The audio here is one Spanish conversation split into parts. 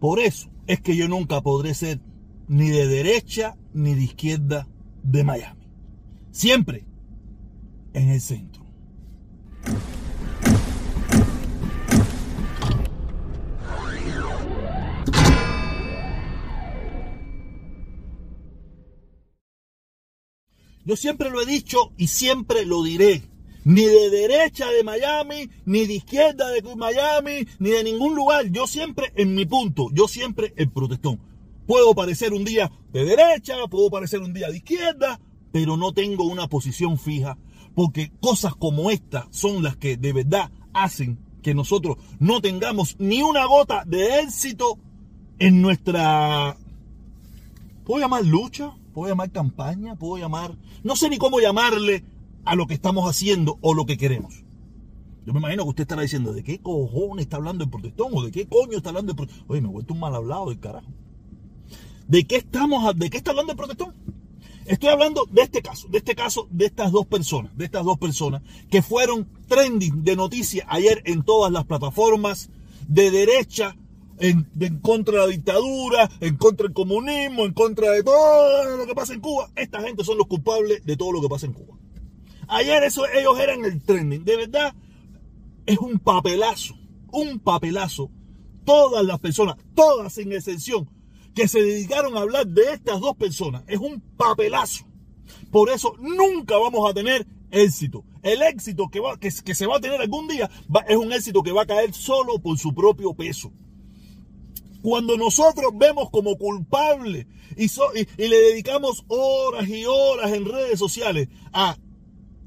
Por eso es que yo nunca podré ser ni de derecha ni de izquierda de Miami. Siempre en el centro. Yo siempre lo he dicho y siempre lo diré. Ni de derecha de Miami, ni de izquierda de Miami, ni de ningún lugar. Yo siempre en mi punto, yo siempre el protestón. Puedo parecer un día de derecha, puedo parecer un día de izquierda, pero no tengo una posición fija, porque cosas como esta son las que de verdad hacen que nosotros no tengamos ni una gota de éxito en nuestra, ¿puedo llamar lucha? puedo llamar campaña, puedo llamar, no sé ni cómo llamarle a lo que estamos haciendo o lo que queremos. Yo me imagino que usted estará diciendo, ¿de qué cojones está hablando el protestón? ¿O de qué coño está hablando el protestón? Oye, me he vuelto un mal hablado del carajo. ¿De qué estamos, de qué está hablando el protestón? Estoy hablando de este caso, de este caso, de estas dos personas, de estas dos personas que fueron trending de noticias ayer en todas las plataformas de derecha, en, contra de la dictadura, en contra del comunismo, en contra de todo lo que pasa en Cuba. Esta gente son los culpables de todo lo que pasa en Cuba. Ayer eso, ellos eran el trending. De verdad, es un papelazo, un papelazo. Todas las personas, todas sin excepción, que se dedicaron a hablar de estas dos personas, es un papelazo. Por eso nunca vamos a tener éxito. El éxito que, va, que, se va a tener algún día es un éxito que va a caer solo por su propio peso. Cuando nosotros vemos como culpable y, y, le dedicamos horas y horas en redes sociales a,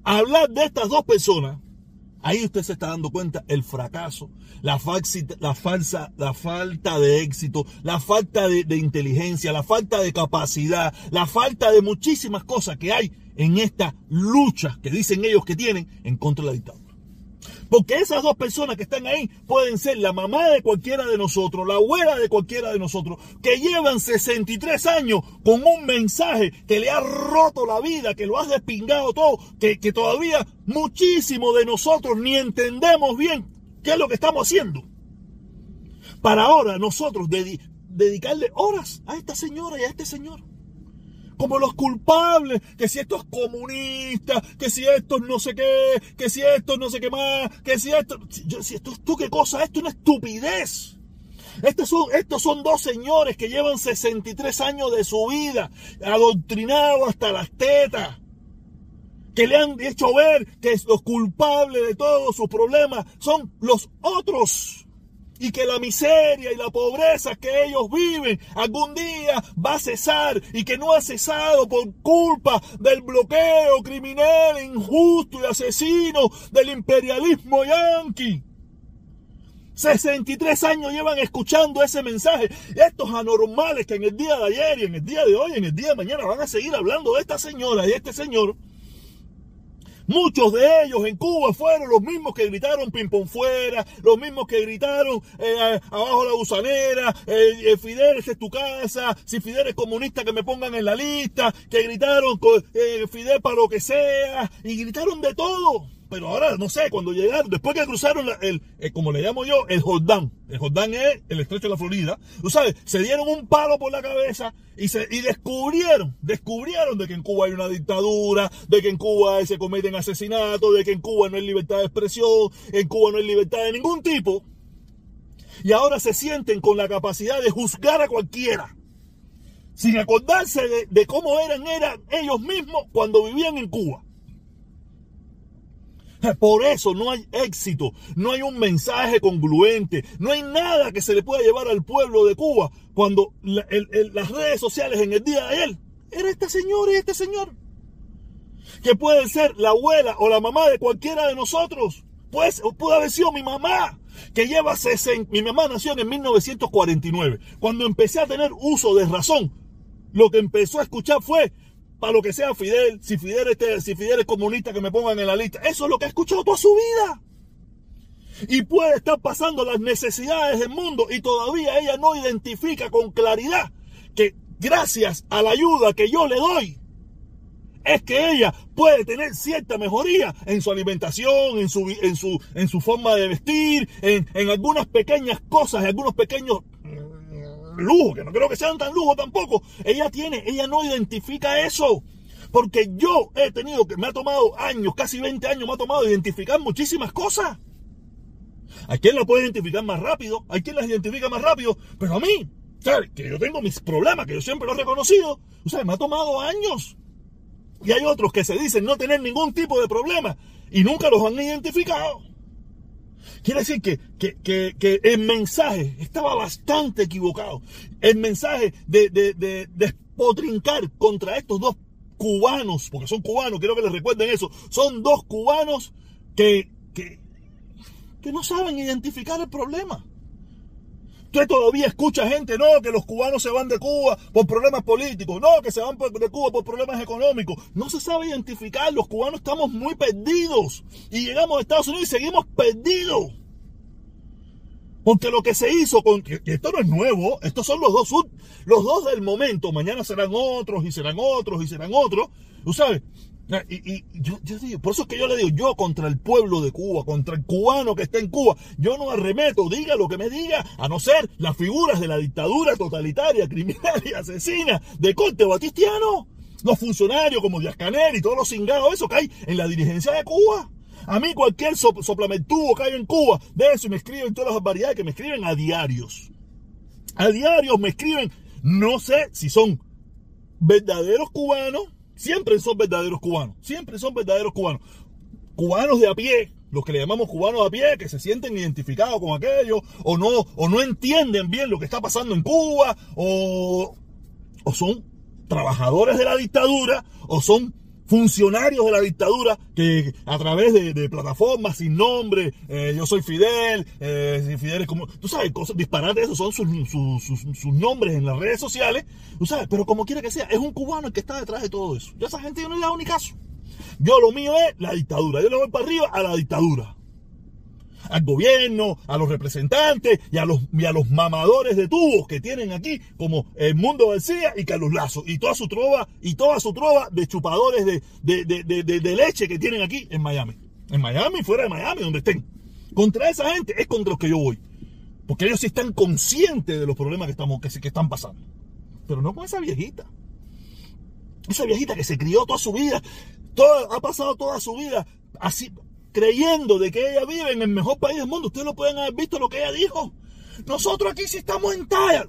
hablar de estas dos personas, ahí usted se está dando cuenta el fracaso, la, falsa, la falta de éxito, la falta de, inteligencia, la falta de capacidad, la falta de muchísimas cosas que hay en esta lucha que dicen ellos que tienen en contra de la dictadura. Porque esas dos personas que están ahí pueden ser la mamá de cualquiera de nosotros, la abuela de cualquiera de nosotros, que llevan 63 años con un mensaje que le ha roto la vida, que lo ha despingado todo, que, todavía muchísimo de nosotros ni entendemos bien qué es lo que estamos haciendo. Para ahora nosotros dedicarle horas a esta señora y a este señor como los culpables, que si esto es comunista, que si esto no sé qué, que si esto no sé qué más, que si esto, si esto, ¿tú qué cosa? Esto es una estupidez. Estos son, estos son dos señores que llevan 63 años de su vida, adoctrinados hasta las tetas, que le han hecho ver que los culpables de todos sus problemas son los otros y que la miseria y la pobreza que ellos viven algún día va a cesar y que no ha cesado por culpa del bloqueo criminal, injusto y asesino del imperialismo yanqui. 63 años llevan escuchando ese mensaje. Estos anormales que en el día de ayer y en el día de hoy, en el día de mañana van a seguir hablando de esta señora y de este señor Muchos de ellos en Cuba fueron los mismos que gritaron ping-pong fuera, los mismos que gritaron eh, abajo la gusanera, eh, eh, Fidel, esta es tu casa, si Fidel es comunista que me pongan en la lista, que gritaron Fidel para lo que sea, y gritaron de todo. Pero ahora, no sé, cuando llegaron, después que cruzaron el, eh, como le llamo yo, el Jordán. El Jordán es el estrecho de la Florida. Tú sabes, se dieron un palo por la cabeza y, se, y descubrieron, descubrieron de que en Cuba hay una dictadura, de que en Cuba se cometen asesinatos, de que en Cuba no hay libertad de expresión, en Cuba no hay libertad de ningún tipo. Y ahora se sienten con la capacidad de juzgar a cualquiera sin acordarse de, de, cómo eran, eran ellos mismos cuando vivían en Cuba. Por eso no hay éxito, no hay un mensaje congruente, no hay nada que se le pueda llevar al pueblo de Cuba cuando las redes sociales en el día de ayer era esta señora y este señor. Que puede ser la abuela o la mamá de cualquiera de nosotros. Pues puede haber sido mi mamá, que lleva 60. Mi mamá nació en 1949. Cuando empecé a tener uso de razón, lo que empezó a escuchar fue para lo que sea Fidel, si Fidel, este, si es comunista, que me pongan en la lista. Eso es lo que ha escuchado toda su vida. Y puede estar pasando las necesidades del mundo y todavía ella no identifica con claridad que gracias a la ayuda que yo le doy, es que ella puede tener cierta mejoría en su alimentación, en su, en su, forma de vestir, en algunas pequeñas cosas, en algunos pequeños lujo, que no creo que sean tan lujo tampoco, ella tiene, ella no identifica eso. Porque yo he tenido que me ha tomado años, casi 20 años, me ha tomado identificar muchísimas cosas. Hay quien la puede identificar más rápido, hay quien las identifica más rápido, pero a mí, ¿sabes? Que yo tengo mis problemas, que yo siempre los he reconocido, o sea, me ha tomado años. Y hay otros que se dicen no tener ningún tipo de problema y nunca los han identificado. Quiere decir que, que, el mensaje estaba bastante equivocado. El mensaje de, de, de, despotrincar contra estos dos cubanos, porque son cubanos, quiero que les recuerden eso, son dos cubanos que, que, que no saben identificar el problema. Usted todavía escucha gente, no, que los cubanos se van de Cuba por problemas políticos, no, que se van de Cuba por problemas económicos. No se sabe identificar, los cubanos estamos muy perdidos. Y llegamos a Estados Unidos y seguimos perdidos. Porque lo que se hizo con. esto no es nuevo, estos son los dos, los dos del momento. Mañana serán otros, y serán otros, y serán otros. ¿Tú sabes? Y, yo, digo, por eso es que yo le digo, yo contra el pueblo de Cuba, contra el cubano que está en Cuba, yo no arremeto, diga lo que me diga, a no ser las figuras de la dictadura totalitaria, criminal y asesina de corte batistiano. Los funcionarios como Díaz Canel y todos los cingados, eso que hay en la dirigencia de Cuba. A mí cualquier soplamentudo que hay en Cuba, de eso y me escriben todas las variedades que me escriben a diarios. A diarios me escriben, no sé si son verdaderos cubanos, siempre son verdaderos cubanos, siempre son verdaderos cubanos. Cubanos de a pie, los que le llamamos cubanos a pie, que se sienten identificados con aquello, o no, o no entienden bien lo que está pasando en Cuba, o, o son trabajadores de la dictadura, o son funcionarios de la dictadura que a través de, plataformas sin nombre, eh, yo soy Fidel, eh, Fidel es como, tú sabes, cosas disparates, esos son sus, sus, nombres en las redes sociales, tú sabes, pero como quiera que sea, es un cubano el que está detrás de todo eso. Yo a esa gente yo no le hago ni caso. Yo lo mío es la dictadura, yo le voy para arriba a la dictadura al gobierno, a los representantes y a los, a los mamadores de tubos que tienen aquí, como el Mundo García y Carlos Lazo, y toda su trova, y toda su trova de chupadores de, de, leche que tienen aquí en Miami. En Miami, fuera de Miami, donde estén. Contra esa gente es contra los que yo voy. Porque ellos sí están conscientes de los problemas que, estamos, que, que están pasando. Pero no con esa viejita. Esa viejita que se crió toda su vida, toda, ha pasado toda su vida así, creyendo de que ella vive en el mejor país del mundo. Ustedes lo pueden haber visto lo que ella dijo. Nosotros aquí sí estamos en talla.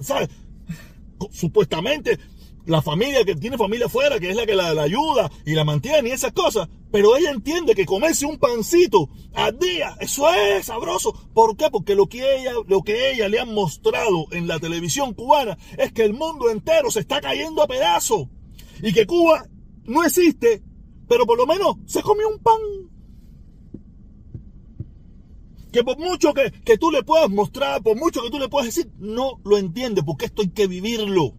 Supuestamente la familia que tiene familia afuera, que es la que la, ayuda y la mantiene y esas cosas, pero ella entiende que comerse un pancito al día, eso es sabroso. ¿Por qué? Porque lo que ella, lo que ella le ha mostrado en la televisión cubana es que el mundo entero se está cayendo a pedazos y que Cuba no existe, pero por lo menos se comió un pan que por mucho que, tú le puedas mostrar, por mucho que tú le puedas decir, no lo entiende, porque esto hay que vivirlo.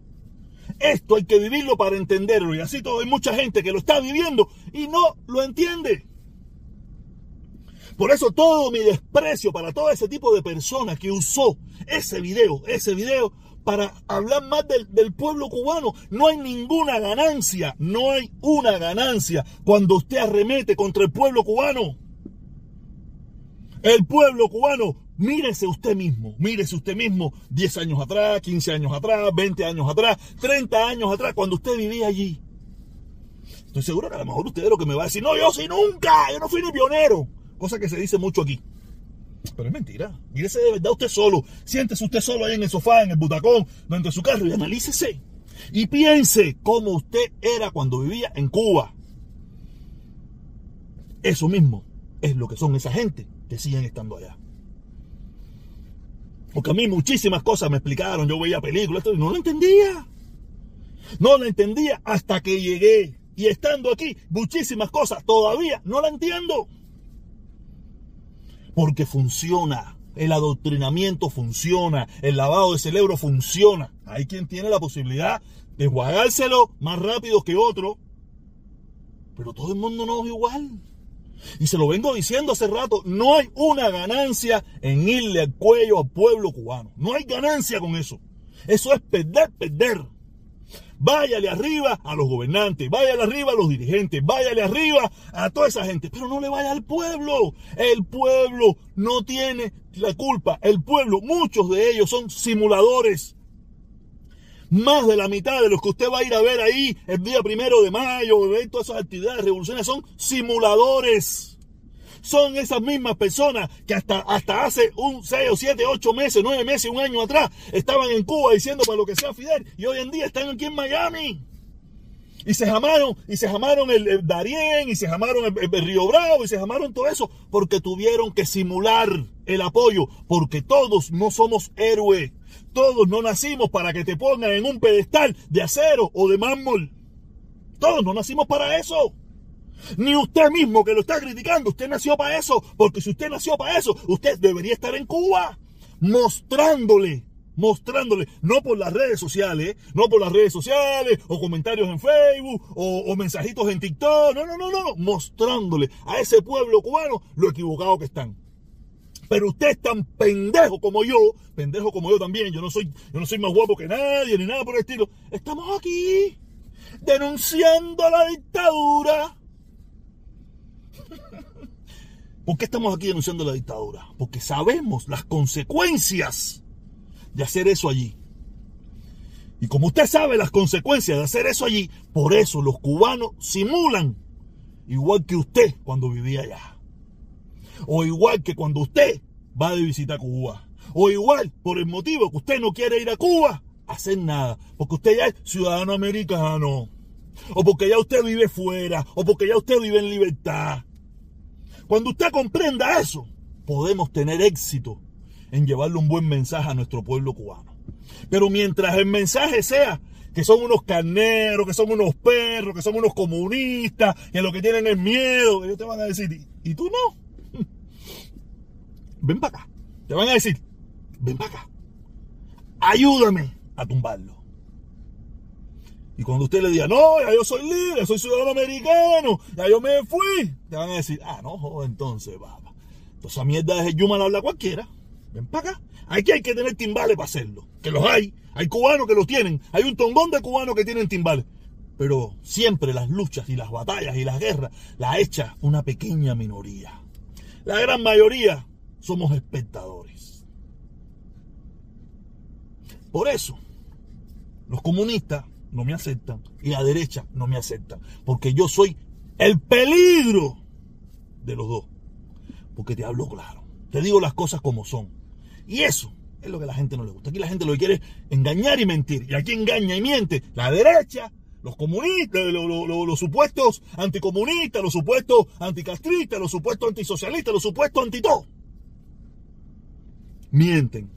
Esto hay que vivirlo para entenderlo. Y así todo hay mucha gente que lo está viviendo y no lo entiende. Por eso todo mi desprecio para todo ese tipo de personas que usó ese video, ese video para hablar más del, del, pueblo cubano. No hay ninguna ganancia, no hay una ganancia cuando usted arremete contra el pueblo cubano. El pueblo cubano, mírese usted mismo, mírese usted mismo 10 años atrás, 15 años atrás, 20 años atrás, 30 años atrás, cuando usted vivía allí. Estoy seguro que a lo mejor usted es lo que me va a decir, no, yo sí nunca, yo no fui ni pionero. Cosa que se dice mucho aquí. Pero es mentira. Mírese de verdad usted solo. Siéntese usted solo ahí en el sofá, en el butacón, dentro de su carro y analícese. Y piense cómo usted era cuando vivía en Cuba. Eso mismo es lo que son esa gente que siguen estando allá. Porque a mí muchísimas cosas me explicaron, yo veía películas, no lo entendía. No lo entendía hasta que llegué. Y estando aquí, muchísimas cosas todavía no la entiendo. Porque funciona. El adoctrinamiento funciona. El lavado de cerebro funciona. Hay quien tiene la posibilidad de jugárselo más rápido que otro. Pero todo el mundo no es igual. Y se lo vengo diciendo hace rato, no hay una ganancia en irle al cuello al pueblo cubano. No hay ganancia con eso. Eso es perder, perder. Váyale arriba a los gobernantes, váyale arriba a los dirigentes, váyale arriba a toda esa gente, pero no le vaya al pueblo. El pueblo no tiene la culpa. El pueblo, muchos de ellos son simuladores. Más de la mitad de los que usted va a ir a ver ahí el día primero de mayo, ver todas esas actividades, revoluciones, son simuladores. Son esas mismas personas que hasta, hasta hace un 6 o 7, 8 meses, 9 meses, un año atrás, estaban en Cuba diciendo para lo que sea Fidel y hoy en día están aquí en Miami. Y se jamaron, y se jamaron el, Darién, y se jamaron el, Río Bravo, y se jamaron todo eso, porque tuvieron que simular el apoyo, porque todos no somos héroes. Todos no nacimos para que te pongan en un pedestal de acero o de mármol. Todos no nacimos para eso. Ni usted mismo que lo está criticando, usted nació para eso, porque si usted nació para eso, usted debería estar en Cuba mostrándole mostrándole, no por las redes sociales, no por las redes sociales, o comentarios en Facebook, o, mensajitos en TikTok, no, no, no, no, mostrándole a ese pueblo cubano lo equivocado que están. Pero usted es tan pendejo como yo, pendejo como yo también, yo no soy, yo no soy más guapo que nadie, ni nada por el estilo. Estamos aquí denunciando la dictadura. ¿Por qué estamos aquí denunciando la dictadura? Porque sabemos las consecuencias de hacer eso allí. Y como usted sabe las consecuencias de hacer eso allí, por eso los cubanos simulan, igual que usted cuando vivía allá. O igual que cuando usted va de visita a Cuba. O igual por el motivo que usted no quiere ir a Cuba, hacer nada. Porque usted ya es ciudadano americano. O porque ya usted vive fuera. O porque ya usted vive en libertad. Cuando usted comprenda eso, podemos tener éxito en llevarle un buen mensaje a nuestro pueblo cubano. Pero mientras el mensaje sea que son unos carneros, que son unos perros, que son unos comunistas, que lo que tienen es miedo, ellos te van a decir, ¿y tú no? Ven para acá. Te van a decir, ven para acá. Ayúdame a tumbarlo. Y cuando usted le diga, no, ya yo soy libre, soy ciudadano americano, ya yo me fui, te van a decir, ah, no, entonces, va, Entonces, esa mierda de Yuma la habla cualquiera. Ven para acá. Aquí hay que tener timbales para hacerlo. Que los hay. Hay cubanos que los tienen. Hay un tongón de cubanos que tienen timbales. Pero siempre las luchas y las batallas y las guerras las echa una pequeña minoría. La gran mayoría somos espectadores. Por eso, los comunistas no me aceptan y la derecha no me aceptan. Porque yo soy el peligro de los dos. Porque te hablo claro. Te digo las cosas como son. Y eso es lo que a la gente no le gusta. Aquí la gente lo que quiere es engañar y mentir. Y aquí engaña y miente la derecha, los comunistas, los, supuestos anticomunistas, los supuestos anticastristas, los supuestos antisocialistas, los supuestos anti todo. Mienten.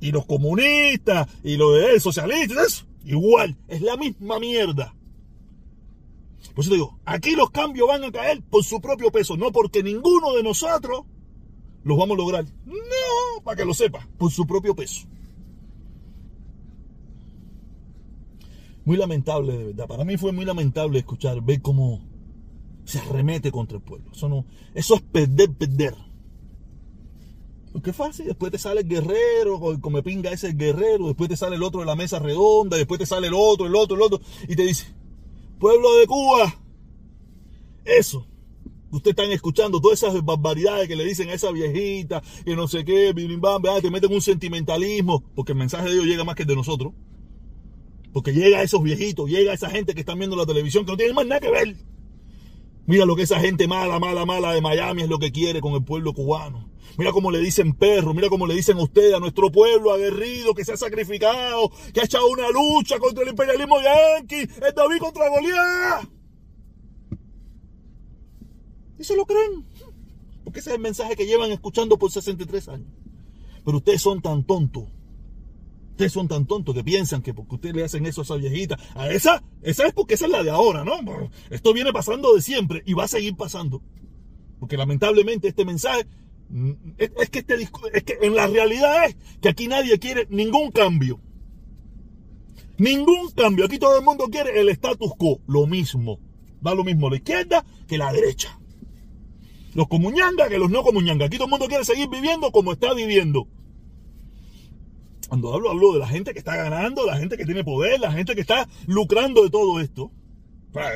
Y los comunistas y los de socialistas, igual, es la misma mierda. Por eso te digo, aquí los cambios van a caer por su propio peso, no porque ninguno de nosotros los vamos a lograr. No, para que lo sepa, por su propio peso. Muy lamentable, de verdad. Para mí fue muy lamentable escuchar, ver cómo se arremete contra el pueblo. Eso, no, eso es perder, perder. Porque es fácil, después te sale el guerrero, como pinga ese guerrero, después te sale el otro de la mesa redonda, después te sale el otro, el otro, el otro, y te dice, pueblo de Cuba, eso, Ustedes están escuchando todas esas barbaridades que le dicen a esa viejita, que no sé qué, te meten un sentimentalismo, porque el mensaje de Dios llega más que el de nosotros. Porque llega a esos viejitos, llega a esa gente que están viendo la televisión, que no tienen más nada que ver. Mira lo que esa gente mala, mala, mala de Miami es lo que quiere con el pueblo cubano. Mira cómo le dicen perro, mira cómo le dicen a ustedes, a nuestro pueblo aguerrido, que se ha sacrificado, que ha echado una lucha contra el imperialismo yanqui, el David contra Goliat. Y se lo creen. Porque ese es el mensaje que llevan escuchando por 63 años. Pero ustedes son tan tontos. Ustedes son tan tontos que piensan que porque ustedes le hacen eso a esa viejita, a esa, esa es porque esa es la de ahora, ¿no? Esto viene pasando de siempre y va a seguir pasando. Porque lamentablemente este mensaje mm, es, que este es que en la realidad es que aquí nadie quiere ningún cambio. Ningún cambio. Aquí todo el mundo quiere el status quo. Lo mismo. Da lo mismo la izquierda que la derecha. Los comuñanga que los no comuñanga. Aquí todo el mundo quiere seguir viviendo como está viviendo. Cuando hablo, hablo de la gente que está ganando, la gente que tiene poder, la gente que está lucrando de todo esto.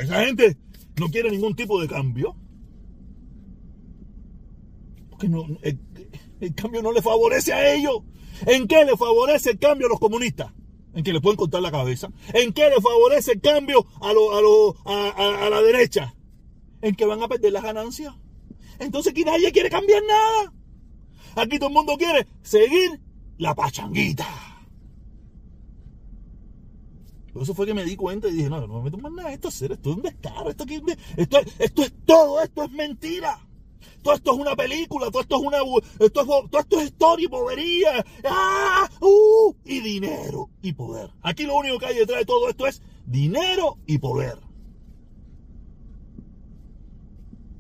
esa gente no quiere ningún tipo de cambio. Porque el, cambio no le favorece a ellos. ¿En qué le favorece el cambio a los comunistas? en que le pueden cortar la cabeza. ¿En qué le favorece el cambio a, a, la derecha? En que van a perder las ganancias. Entonces aquí nadie quiere cambiar nada. Aquí todo el mundo quiere seguir la pachanguita. Por eso fue que me di cuenta y dije, no, no me meto más nada, esto es esto es un descaro, esto, aquí, esto, esto es todo, esto es mentira. Todo esto es una película, todo esto es una esto es, todo esto es historia y bobería. ¡Ah! ¡Uh! y dinero y poder. Aquí lo único que hay detrás de todo esto es dinero y poder.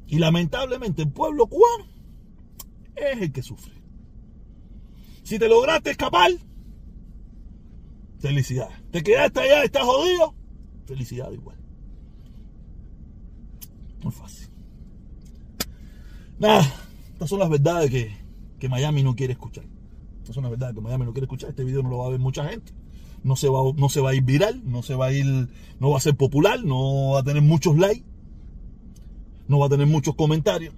Y lamentablemente el pueblo cubano es el que sufre. Si te lograste escapar, felicidades. Te quedaste allá, estás jodido, felicidad igual. Muy fácil. Nada, estas son las verdades que, Miami no quiere escuchar. Estas son las verdades que Miami no quiere escuchar. Este video no lo va a ver mucha gente. No se, va, no se va a ir viral, no se va a ir, no va a ser popular, no va a tener muchos likes, no va a tener muchos comentarios.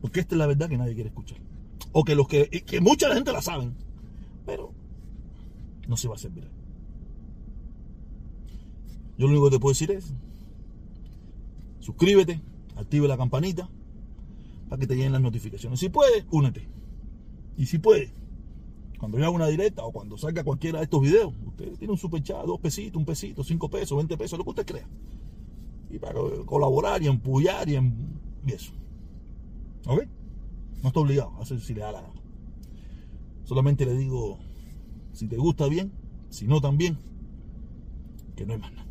Porque esta es la verdad que nadie quiere escuchar. O que los que, que mucha gente la saben, pero no se va a hacer viral. Yo lo único que te puedo decir es, suscríbete, active la campanita para que te lleguen las notificaciones. Si puedes, únete. Y si puedes, cuando yo haga una directa o cuando salga cualquiera de estos videos, usted tiene un super chat, dos pesitos, un pesito, cinco pesos, veinte pesos, lo que usted crea. Y para colaborar y empullar y, y eso. ¿Ok? No está obligado a hacer si le da la. Solamente le digo, si te gusta bien, si no también, que no hay más nada.